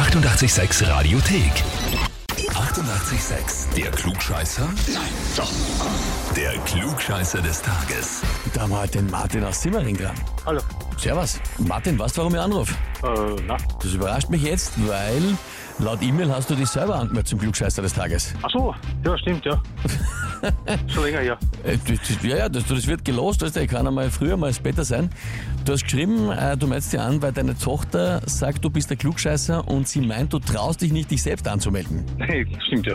886 Radiothek. 88,6. Der Klugscheißer? Nein, doch. Der Klugscheißer des Tages. Da haben wir heute den Martin aus Simmering dran. Hallo. Servus. Martin, weißt du, warum ich anrufe? Äh, na. Das überrascht mich jetzt, weil laut E-Mail hast du dich selber angemeldet zum Klugscheißer des Tages. Ach so, ja, stimmt, ja. Schon länger, ja. Äh, das, das, ja, ja, das, das wird gelost, weißt du, ich kann einmal früher, mal später sein. Du hast geschrieben, äh, du meldest dich an, weil deine Tochter sagt, du bist der Klugscheißer und sie meint, du traust dich nicht, dich selbst anzumelden. Hey, stimmt, ja.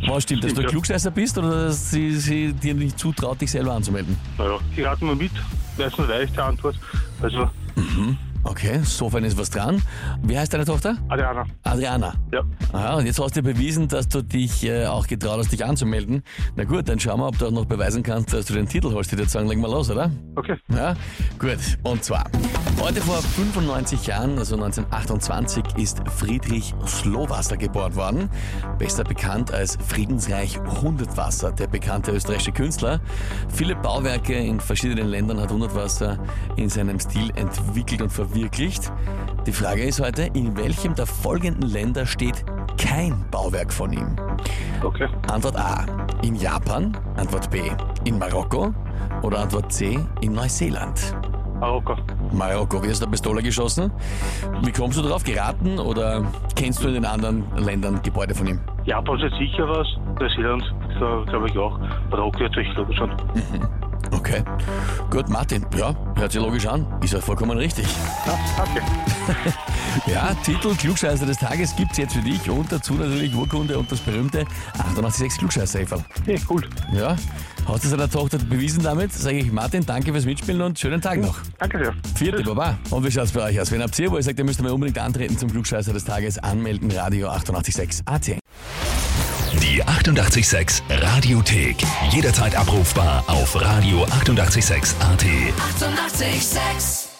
Was stimmt, dass du ein ja. Klugscheißer bist oder dass sie, sie dir nicht zutraut, dich selber anzumelden? Naja, die raten wir mit. Meistens weiß ich die Antwort. Also, Okay, sofern ist was dran. Wie heißt deine Tochter? Adriana. Adriana. Ja. Aha, und jetzt hast du bewiesen, dass du dich äh, auch getraut hast, dich anzumelden. Na gut, dann schauen wir, ob du auch noch beweisen kannst, dass du den Titel holst. Ich würde sagen, legen wir los, oder? Okay. Ja, gut. Und zwar, heute vor 95 Jahren, also 1928, ist Friedrich Slowasser geboren worden. Besser bekannt als Friedensreich Hundertwasser, der bekannte österreichische Künstler. Viele Bauwerke in verschiedenen Ländern hat Hundertwasser in seinem Stil entwickelt und verwirklicht. Die Frage ist heute, in welchem der folgenden Länder steht kein Bauwerk von ihm? Okay. Antwort A. In Japan. Antwort B. In Marokko. Oder Antwort C. In Neuseeland. Marokko. Marokko, wie hast du eine Pistole geschossen? Wie kommst du darauf? Geraten oder kennst du in den anderen Ländern Gebäude von ihm? Japan ist sicher was. Neuseeland, da glaube ich auch. Marokko natürlich, glaube ich schon. Okay. Gut, Martin. Ja, hört sich logisch an. Ist ja vollkommen richtig. Ja, danke. Ja, Titel Klugscheißer des Tages gibt's jetzt für dich und dazu natürlich Urkunde und das berühmte 886 klugscheißer -Eferl. Hey, cool. Ja, hast du seiner Tochter bewiesen damit? Sage ich Martin, danke fürs Mitspielen und schönen Tag noch. Danke sehr. Vierte, Baba. Und wie schaut's bei euch aus? Wenn habt ihr, wo ihr sagt, ihr müsst mal unbedingt antreten zum Klugscheißer des Tages, anmelden, Radio 886 AT. Die 88,6 Radiothek. Jederzeit abrufbar auf radio886.at. 88,6. Eighty-eight, sex.